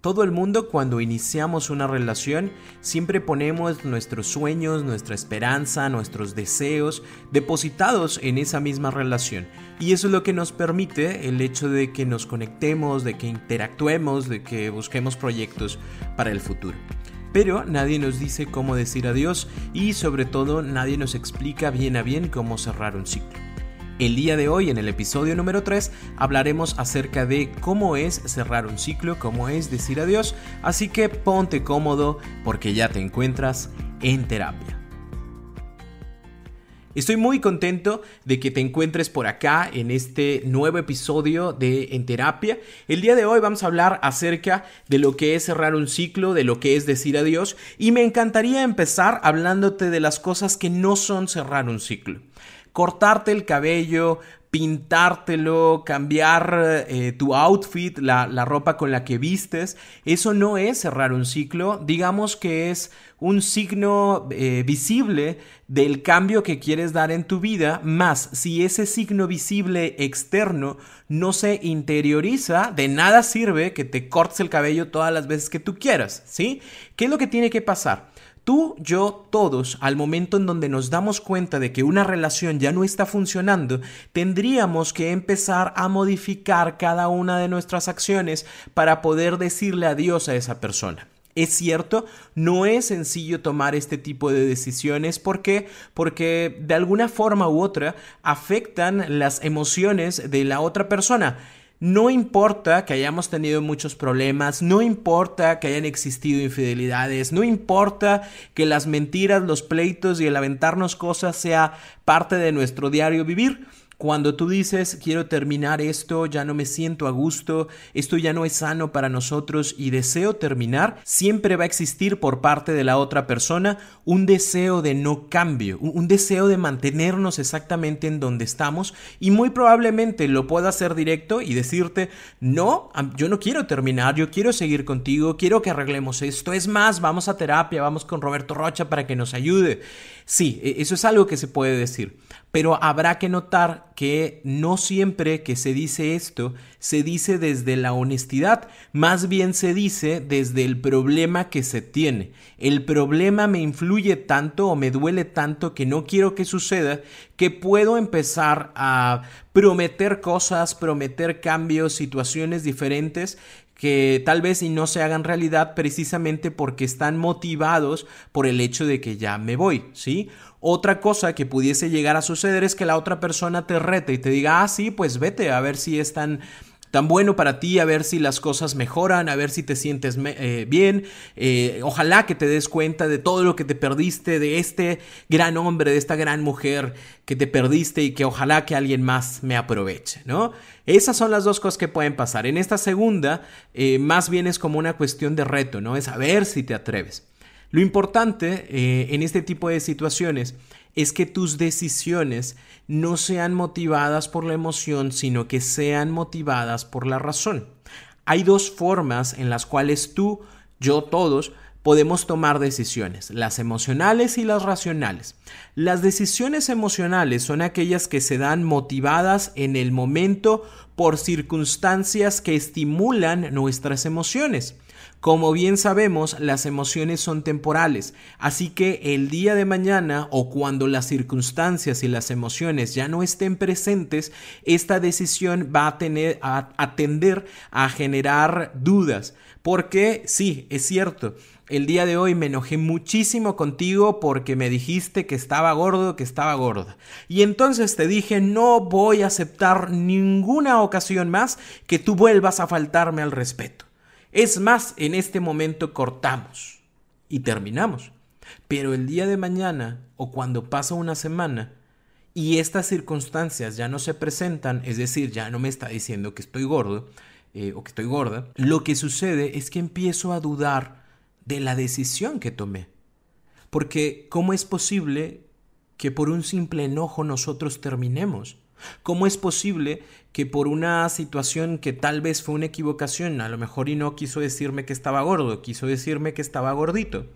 Todo el mundo cuando iniciamos una relación siempre ponemos nuestros sueños, nuestra esperanza, nuestros deseos depositados en esa misma relación. Y eso es lo que nos permite el hecho de que nos conectemos, de que interactuemos, de que busquemos proyectos para el futuro. Pero nadie nos dice cómo decir adiós y sobre todo nadie nos explica bien a bien cómo cerrar un ciclo. El día de hoy, en el episodio número 3, hablaremos acerca de cómo es cerrar un ciclo, cómo es decir adiós, así que ponte cómodo porque ya te encuentras en terapia. Estoy muy contento de que te encuentres por acá en este nuevo episodio de En Terapia. El día de hoy vamos a hablar acerca de lo que es cerrar un ciclo, de lo que es decir adiós y me encantaría empezar hablándote de las cosas que no son cerrar un ciclo cortarte el cabello, pintártelo, cambiar eh, tu outfit, la, ropa con la que vistes, eso no es cerrar un ciclo, digamos que es un signo eh, visible del cambio que quieres dar en tu vida, más si ese signo visible externo no se interioriza, de nada sirve que te cortes el cabello todas las veces que tú quieras, ¿sí? ¿Qué es lo que tiene que pasar? Tú, yo, todos, al momento en donde nos damos cuenta de que una relación ya no está funcionando, tendríamos que empezar a modificar cada una de nuestras acciones para poder decirle adiós a esa persona. Es cierto, no es sencillo tomar este tipo de decisiones. ¿Por qué? Porque de alguna forma u otra afectan las emociones de la otra persona. No importa que hayamos tenido muchos problemas, no importa que hayan existido infidelidades, no importa que las mentiras, los pleitos y el aventarnos cosas sea parte de nuestro diario vivir. Cuando tú dices, quiero terminar esto, ya no me siento a gusto, esto ya no es sano para nosotros y deseo terminar, siempre va a existir por parte de la otra persona un deseo de no cambio, un deseo de mantenernos exactamente en donde estamos y muy probablemente lo pueda hacer directo y decirte, no, yo no quiero terminar, yo quiero seguir contigo, quiero que arreglemos esto, es más, vamos a terapia, vamos con Roberto Rocha para que nos ayude. Sí, e, eso es algo que se puede decir. Pero habrá que notar que no siempre que se dice esto se dice desde la honestidad, más bien se dice desde el problema que se tiene. El problema me influye tanto o me duele tanto que no quiero que suceda que puedo empezar a prometer cosas, prometer cambios, situaciones diferentes que tal vez y no se hagan realidad precisamente porque están motivados por el hecho de que ya me voy, ¿sí? Otra cosa que pudiese llegar a suceder es que la otra persona te rete y te diga, ah, sí, pues vete a ver si es tan tan bueno para ti, a ver si las cosas mejoran, a ver si te sientes eh, bien. Eh, ojalá que te des cuenta de todo lo que te perdiste, de este gran hombre, de esta gran mujer que te perdiste y que ojalá que alguien más me aproveche, ¿no? Esas son las dos cosas que pueden pasar. En esta segunda, eh, más bien es como una cuestión de reto, ¿no? Es a ver si te atreves. Lo importante en este tipo de situaciones es que tus decisiones no sean motivadas por la emoción, sino que sean motivadas por la razón. Hay dos formas en las cuales tú, yo, todos, podemos tomar decisiones, las emocionales y las racionales. Las decisiones emocionales son aquellas que se dan motivadas en el momento por circunstancias que estimulan nuestras emociones. Como bien sabemos, las emociones son temporales, así que el día de mañana o cuando las circunstancias y las emociones ya no estén presentes, esta decisión va a, tener, a, a generar dudas. Porque sí, es cierto, el día de hoy me enojé muchísimo contigo porque me dijiste que estaba gordo, que estaba gorda. Y entonces te dije, no voy a aceptar ninguna ocasión más que tú vuelvas a faltarme al respeto. Es más, en este momento cortamos y terminamos. Pero el día de mañana o cuando pasa una semana y estas circunstancias ya no se presentan, es decir, ya no me está diciendo que estoy gordo, eh, o que estoy gorda, lo que sucede es que empiezo a dudar de la decisión que tomé. Porque ¿cómo es posible que por un simple enojo nosotros terminemos? ¿Cómo es posible que por una situación que tal vez fue una equivocación, a lo mejor y no quiso decirme que estaba gordo, quiso decirme que estaba gordito,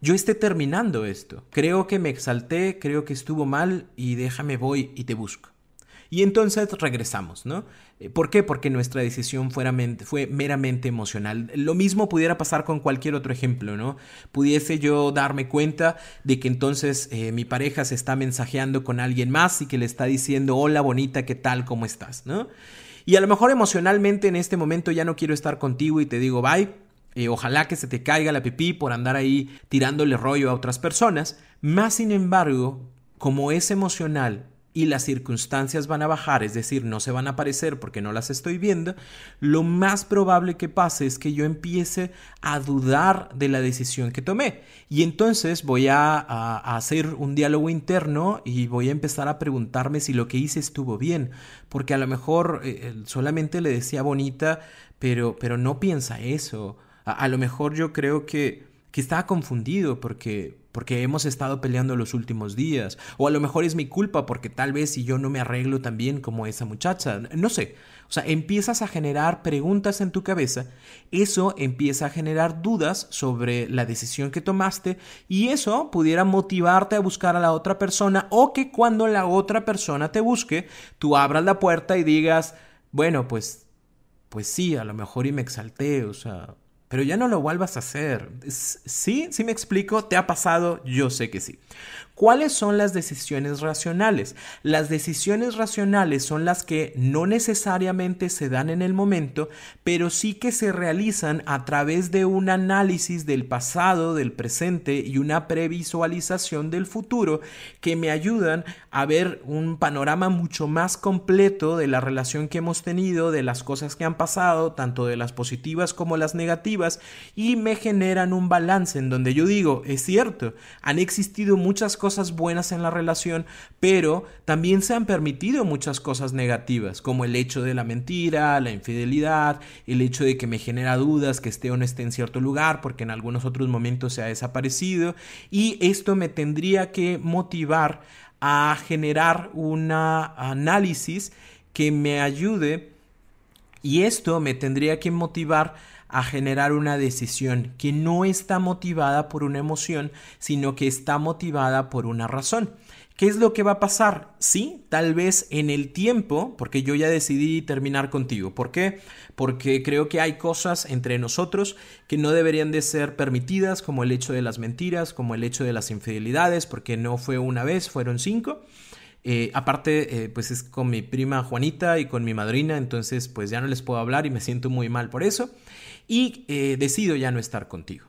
yo esté terminando esto? Creo que me exalté, creo que estuvo mal y déjame voy y te busco. Y entonces regresamos, ¿no? Eh, ¿Por qué? Porque nuestra decisión fue meramente emocional. Lo mismo pudiera pasar con cualquier otro ejemplo, ¿no? Pudiese yo darme cuenta de que entonces eh, mi pareja se está mensajeando con alguien más y que le está diciendo, hola bonita, ¿qué tal? ¿Cómo estás? ¿no? Y a lo mejor emocionalmente en este momento ya no quiero estar contigo y te digo, bye. Eh, ojalá que se te caiga la pipí por andar ahí tirándole rollo a otras personas. Más sin embargo, como es emocional y las circunstancias van a bajar, es decir, no se van a aparecer porque no las estoy viendo, lo más probable que pase es que yo empiece a dudar de la decisión que tomé. Y entonces voy a, hacer un diálogo interno y voy a empezar a preguntarme si lo que hice estuvo bien, porque a lo mejor eh, solamente le decía bonita, pero, pero no piensa eso. A, lo mejor yo creo que, que estaba confundido porque porque hemos estado peleando los últimos días, o a lo mejor es mi culpa porque tal vez si yo no me arreglo tan bien como esa muchacha, no sé. O sea, empiezas a generar preguntas en tu cabeza, eso empieza a generar dudas sobre la decisión que tomaste y eso pudiera motivarte a buscar a la otra persona o que cuando la otra persona te busque, tú abras la puerta y digas, bueno, pues pues sí, a lo mejor y me exalté, o sea, pero ya no lo vuelvas a hacer. ¿Sí? ¿Sí me explico? ¿Te ha pasado? Yo sé que sí. ¿Cuáles son las decisiones racionales? Las decisiones racionales son las que no necesariamente se dan en el momento, pero sí que se realizan a través de un análisis del pasado, del presente y una previsualización del futuro que me ayudan a ver un panorama mucho más completo de la relación que hemos tenido, de las cosas que han pasado, tanto de las positivas como las negativas, y me generan un balance en donde yo digo, es cierto, han existido muchas cosas cosas buenas en la relación, pero también se han permitido muchas cosas negativas, como el hecho de la mentira, la infidelidad, el hecho de que me genera dudas que esté o no esté en cierto lugar, porque en algunos otros momentos se ha desaparecido, y esto me tendría que motivar a generar un análisis que me ayude y esto me tendría que motivar a generar una decisión que no está motivada por una emoción, sino que está motivada por una razón. ¿Qué es lo que va a pasar? Sí, tal vez en el tiempo, porque yo ya decidí terminar contigo. ¿Por qué? Porque creo que hay cosas entre nosotros que no deberían de ser permitidas, como el hecho de las mentiras, como el hecho de las infidelidades, porque no fue una vez, fueron cinco. Eh, aparte, eh, pues es con mi prima Juanita y con mi madrina, entonces pues ya no les puedo hablar y me siento muy mal por eso y eh, decido ya no estar contigo.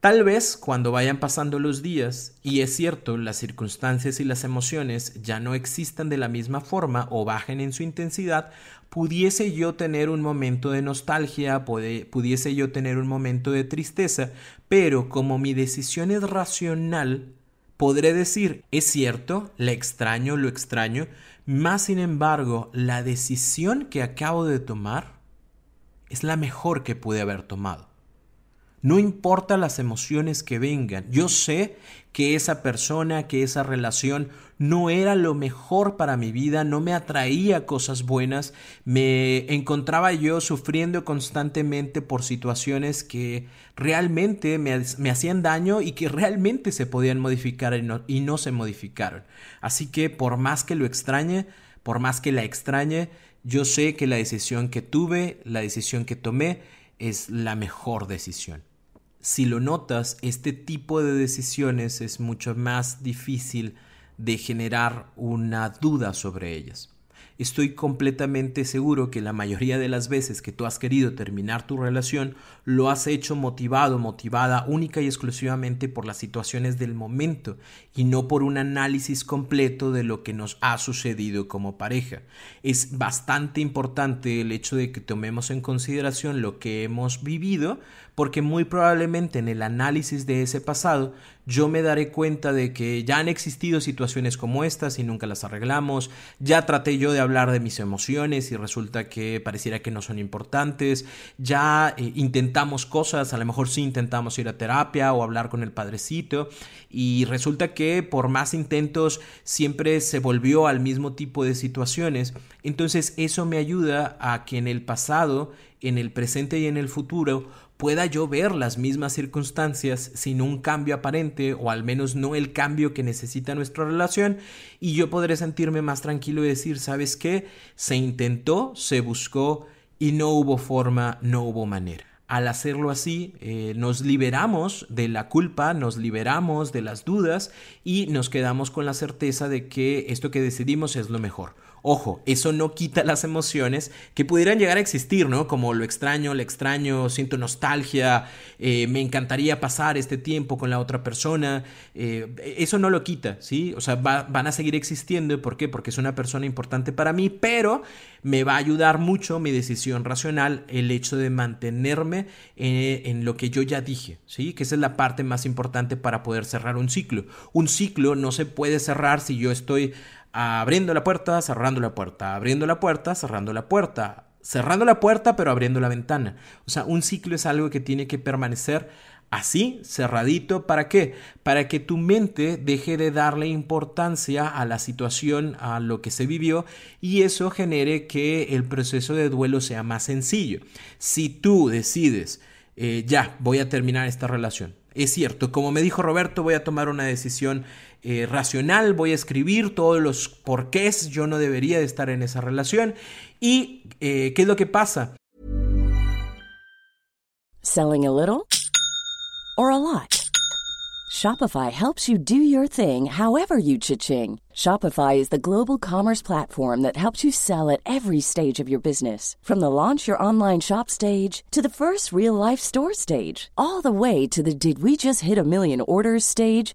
Tal vez cuando vayan pasando los días, y es cierto, las circunstancias y las emociones ya no existan de la misma forma o bajen en su intensidad, pudiese yo tener un momento de nostalgia, pudiese yo tener un momento de tristeza, pero como mi decisión es racional, podré decir, es cierto, la extraño, lo extraño, más sin embargo, la decisión que acabo de tomar es la mejor que pude haber tomado. No importa las emociones que vengan, yo sé que esa persona, que esa relación no era lo mejor para mi vida, no me atraía cosas buenas, me encontraba yo sufriendo constantemente por situaciones que realmente me, hacían daño y que realmente se podían modificar y no, y no se modificaron. Así que por más que lo extrañe, por más que la extrañe, yo sé que la decisión que tuve, la decisión que tomé, es la mejor decisión. Si lo notas, este tipo de decisiones es mucho más difícil de generar una duda sobre ellas. Estoy completamente seguro que la mayoría de las veces que tú has querido terminar tu relación lo has hecho motivado, motivada única y exclusivamente por las situaciones del momento y no por un análisis completo de lo que nos ha sucedido como pareja. Es bastante importante el hecho de que tomemos en consideración lo que hemos vivido porque muy probablemente en el análisis de ese pasado yo me daré cuenta de que ya han existido situaciones como estas y nunca las arreglamos, ya traté yo de hablar de mis emociones y resulta que pareciera que no son importantes. Ya eh, intentamos cosas, a lo mejor sí intentamos ir a terapia o hablar con el padrecito y resulta que por más intentos siempre se volvió al mismo tipo de situaciones. Entonces eso me ayuda a que en el pasado, en el presente y en el futuro pueda yo ver las mismas circunstancias sin un cambio aparente o al menos no el cambio que necesita nuestra relación y yo podré sentirme más tranquilo y decir, ¿sabes qué? Se intentó, se buscó y no hubo forma, no hubo manera. Al hacerlo así, eh, nos liberamos de la culpa, nos liberamos de las dudas y nos quedamos con la certeza de que esto que decidimos es lo mejor. Ojo, eso no quita las emociones que pudieran llegar a existir, ¿no? Como lo extraño, lo extraño, siento nostalgia, eh, me encantaría pasar este tiempo con la otra persona. Eh, eso no lo quita, ¿sí? O sea, van a seguir existiendo. ¿Por qué? Porque es una persona importante para mí, pero me va a ayudar mucho mi decisión racional el hecho de mantenerme eh, en lo que yo ya dije, ¿sí? Que esa es la parte más importante para poder cerrar un ciclo. Un ciclo no se puede cerrar si yo estoy abriendo la puerta, cerrando la puerta, abriendo la puerta, cerrando la puerta, cerrando la puerta pero abriendo la ventana. O sea, un ciclo es algo que tiene que permanecer así, cerradito. ¿Para qué? Para que tu mente deje de darle importancia a la situación, a lo que se vivió y eso genere que el proceso de duelo sea más sencillo. Si tú decides, eh, ya, voy a terminar esta relación. Es cierto, como me dijo Roberto, voy a tomar una decisión eh, racional, voy a escribir todos los porqués yo no debería de estar en esa relación y eh, qué es lo que pasa. Selling a little or a lot. Shopify helps you do your thing however you cha-ching. Shopify is the global commerce platform that helps you sell at every stage of your business. From the launch your online shop stage to the first real life store stage, all the way to the did we just hit a million orders stage.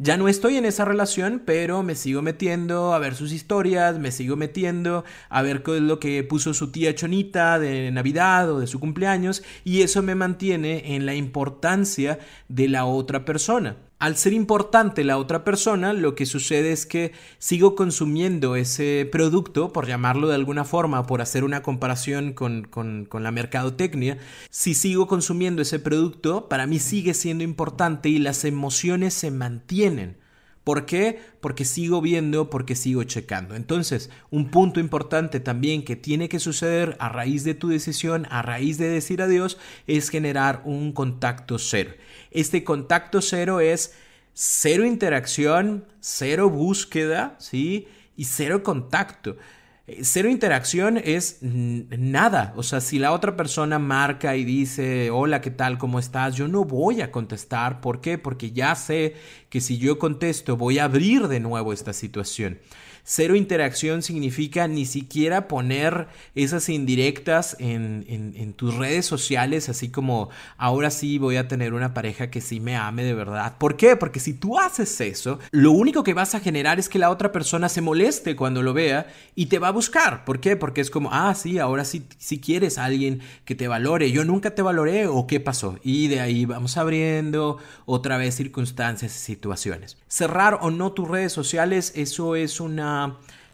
Ya no estoy en esa relación, pero me sigo metiendo a ver sus historias, me sigo metiendo a ver qué es lo que puso su tía Chonita de Navidad o de su cumpleaños y eso me mantiene en la importancia de la otra persona. Al ser importante la otra persona, lo que sucede es que sigo consumiendo ese producto, por llamarlo de alguna forma, por hacer una comparación con, con, la mercadotecnia, si sigo consumiendo ese producto, para mí sigue siendo importante y las emociones se mantienen. ¿Por qué? Porque sigo viendo, porque sigo checando. Entonces, un punto importante también que tiene que suceder a raíz de tu decisión, a raíz de decir adiós, es generar un contacto cero. Este contacto cero es cero interacción, cero búsqueda, ¿sí? Y cero contacto. Cero interacción es nada. O sea, si la otra persona marca y dice, hola, ¿qué tal? ¿Cómo estás? Yo no voy a contestar. ¿Por qué? Porque ya sé que si yo contesto voy a abrir de nuevo esta situación. Cero interacción significa ni siquiera poner esas indirectas en, tus redes sociales, así como ahora sí voy a tener una pareja que sí me ame de verdad. ¿Por qué? Porque si tú haces eso, lo único que vas a generar es que la otra persona se moleste cuando lo vea y te va a buscar. ¿Por qué? Porque es como, ah, sí, ahora sí, si quieres alguien que te valore. Yo nunca te valoré o qué pasó. Y de ahí vamos abriendo otra vez circunstancias y situaciones. Cerrar o no tus redes sociales, eso es una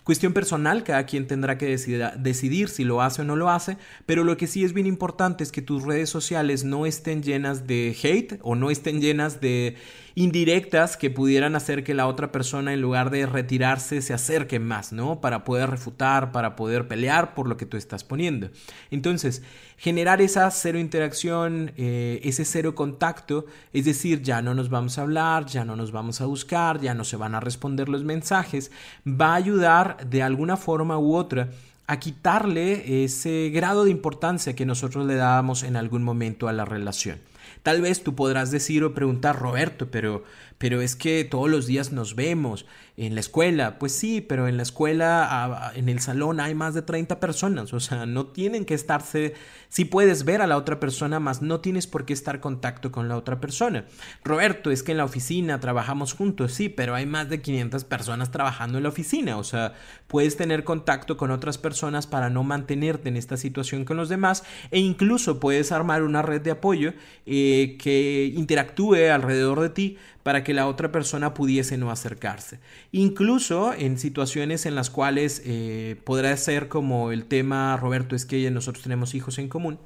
cuestión personal, cada quien tendrá que decidir, si lo hace o no lo hace, pero lo que sí es bien importante es que tus redes sociales no estén llenas de hate o no estén llenas de indirectas que pudieran hacer que la otra persona en lugar de retirarse se acerque más, ¿no? Para poder refutar, para poder pelear por lo que tú estás poniendo. Entonces, generar esa cero interacción, eh, ese cero contacto, es decir, ya no nos vamos a hablar, ya no nos vamos a buscar, ya no se van a responder los mensajes, va a ayudar de alguna forma u otra a quitarle ese grado de importancia que nosotros le dábamos en algún momento a la relación. Tal vez tú podrás decir o preguntar, Roberto, pero, pero es que todos los días nos vemos en la escuela. Pues sí, pero en la escuela, en el salón hay más de 30 personas. O sea, no tienen que estarse, sí puedes ver a la otra persona, más no tienes por qué estar en contacto con la otra persona. Roberto, es que en la oficina trabajamos juntos, sí, pero hay más de 500 personas trabajando en la oficina. O sea, puedes tener contacto con otras personas para no mantenerte en esta situación con los demás e incluso puedes armar una red de apoyo eh, que interactúe alrededor de ti para que la otra persona pudiese no acercarse. Incluso en situaciones en las cuales eh, podrá ser como el tema, Roberto, es que nosotros tenemos hijos en común.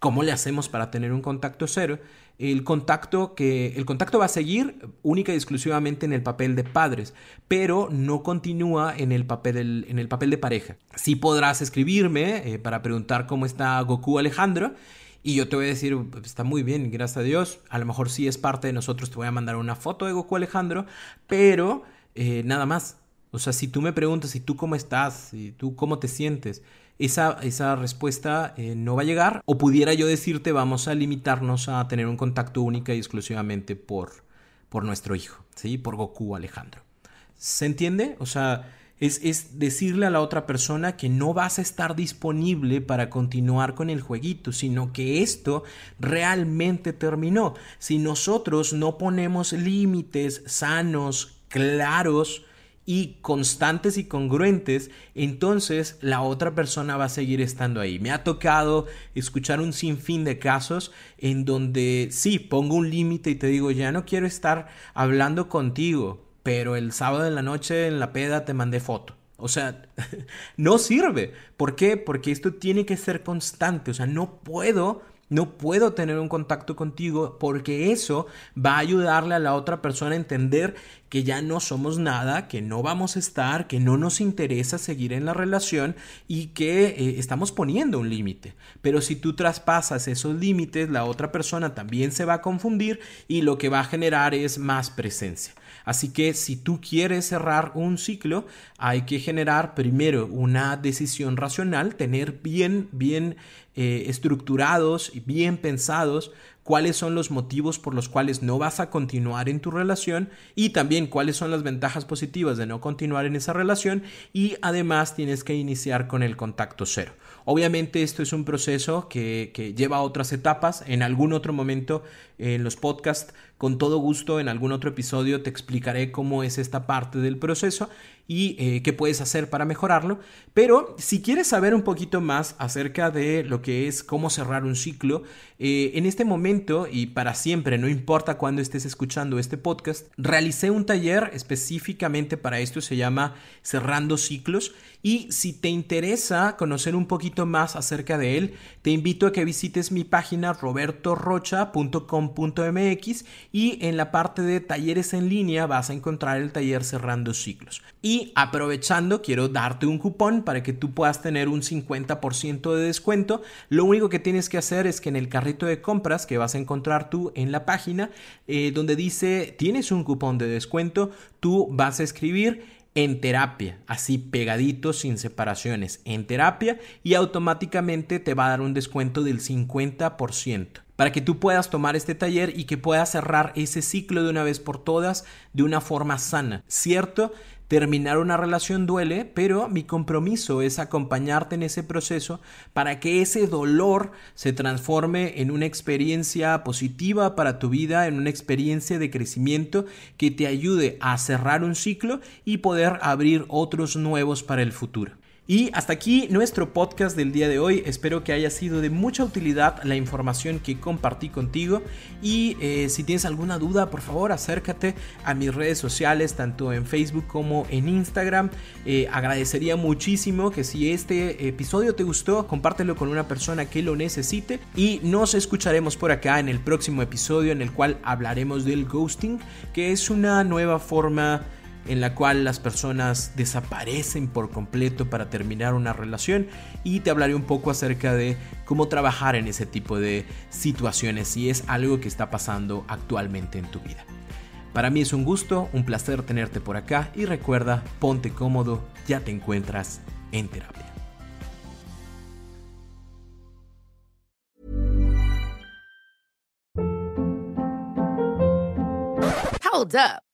¿Cómo le hacemos para tener un contacto cero? El contacto, que, el contacto va a seguir única y exclusivamente en el papel de padres, pero no continúa en el papel, en el papel de pareja. Sí podrás escribirme eh, para preguntar cómo está Goku Alejandro y yo te voy a decir, está muy bien, gracias a Dios. A lo mejor sí es parte de nosotros, te voy a mandar una foto de Goku Alejandro, pero eh, nada más. O sea, si tú me preguntas, ¿y tú cómo estás? ¿Y tú cómo te sientes? Esa, esa respuesta eh, no va a llegar. O pudiera yo decirte, vamos a limitarnos a tener un contacto única y exclusivamente por, por nuestro hijo, ¿sí? Por Goku Alejandro. ¿Se entiende? O sea, es, decirle a la otra persona que no vas a estar disponible para continuar con el jueguito, sino que esto realmente terminó. Si nosotros no ponemos límites sanos, claros, y constantes y congruentes, entonces la otra persona va a seguir estando ahí. Me ha tocado escuchar un sinfín de casos en donde sí, pongo un límite y te digo, ya no quiero estar hablando contigo, pero el sábado en la noche en la peda te mandé foto. O sea, no sirve. ¿Por qué? Porque esto tiene que ser constante. O sea, no puedo, no puedo tener un contacto contigo porque eso va a ayudarle a la otra persona a entender que ya no somos nada, que no vamos a estar, que no nos interesa seguir en la relación y que eh, estamos poniendo un límite. Pero si tú traspasas esos límites, la otra persona también se va a confundir y lo que va a generar es más presencia. Así que si tú quieres cerrar un ciclo, hay que generar primero una decisión racional, tener bien, bien eh, estructurados y bien pensados cuáles son los motivos por los cuales no vas a continuar en tu relación y también cuáles son las ventajas positivas de no continuar en esa relación y además tienes que iniciar con el contacto cero. Obviamente esto es un proceso que, que lleva a otras etapas. En algún otro momento en los podcasts, con todo gusto, en algún otro episodio te explicaré cómo es esta parte del proceso y eh, qué puedes hacer para mejorarlo. Pero si quieres saber un poquito más acerca de lo que es cómo cerrar un ciclo, eh, en este momento y para siempre, no importa cuándo estés escuchando este podcast, realicé un taller específicamente para esto, se llama Cerrando Ciclos. Y si te interesa conocer un poquito más acerca de él, te invito a que visites mi página robertorocha.com.mx y en la parte de talleres en línea vas a encontrar el taller Cerrando Ciclos. Y aprovechando, quiero darte un cupón para que tú puedas tener un 50% de descuento. Lo único que tienes que hacer es que en el carrito de compras que vas a encontrar tú en la página, eh, donde dice tienes un cupón de descuento, tú vas a escribir en terapia, así pegadito, sin separaciones, en terapia y automáticamente te va a dar un descuento del 50% para que tú puedas tomar este taller y que puedas cerrar ese ciclo de una vez por todas de una forma sana, ¿cierto? Terminar una relación duele, pero mi compromiso es acompañarte en ese proceso para que ese dolor se transforme en una experiencia positiva para tu vida, en una experiencia de crecimiento que te ayude a cerrar un ciclo y poder abrir otros nuevos para el futuro. Y hasta aquí nuestro podcast del día de hoy. Espero que haya sido de mucha utilidad la información que compartí contigo. Y eh, si tienes alguna duda, por favor acércate a mis redes sociales, tanto en Facebook como en Instagram. Eh, agradecería muchísimo que si este episodio te gustó, compártelo con una persona que lo necesite. Y nos escucharemos por acá en el próximo episodio en el cual hablaremos del ghosting, que es una nueva forma en la cual las personas desaparecen por completo para terminar una relación y te hablaré un poco acerca de cómo trabajar en ese tipo de situaciones si es algo que está pasando actualmente en tu vida. Para mí es un gusto, un placer tenerte por acá y recuerda, ponte cómodo, ya te encuentras en terapia. Hold up.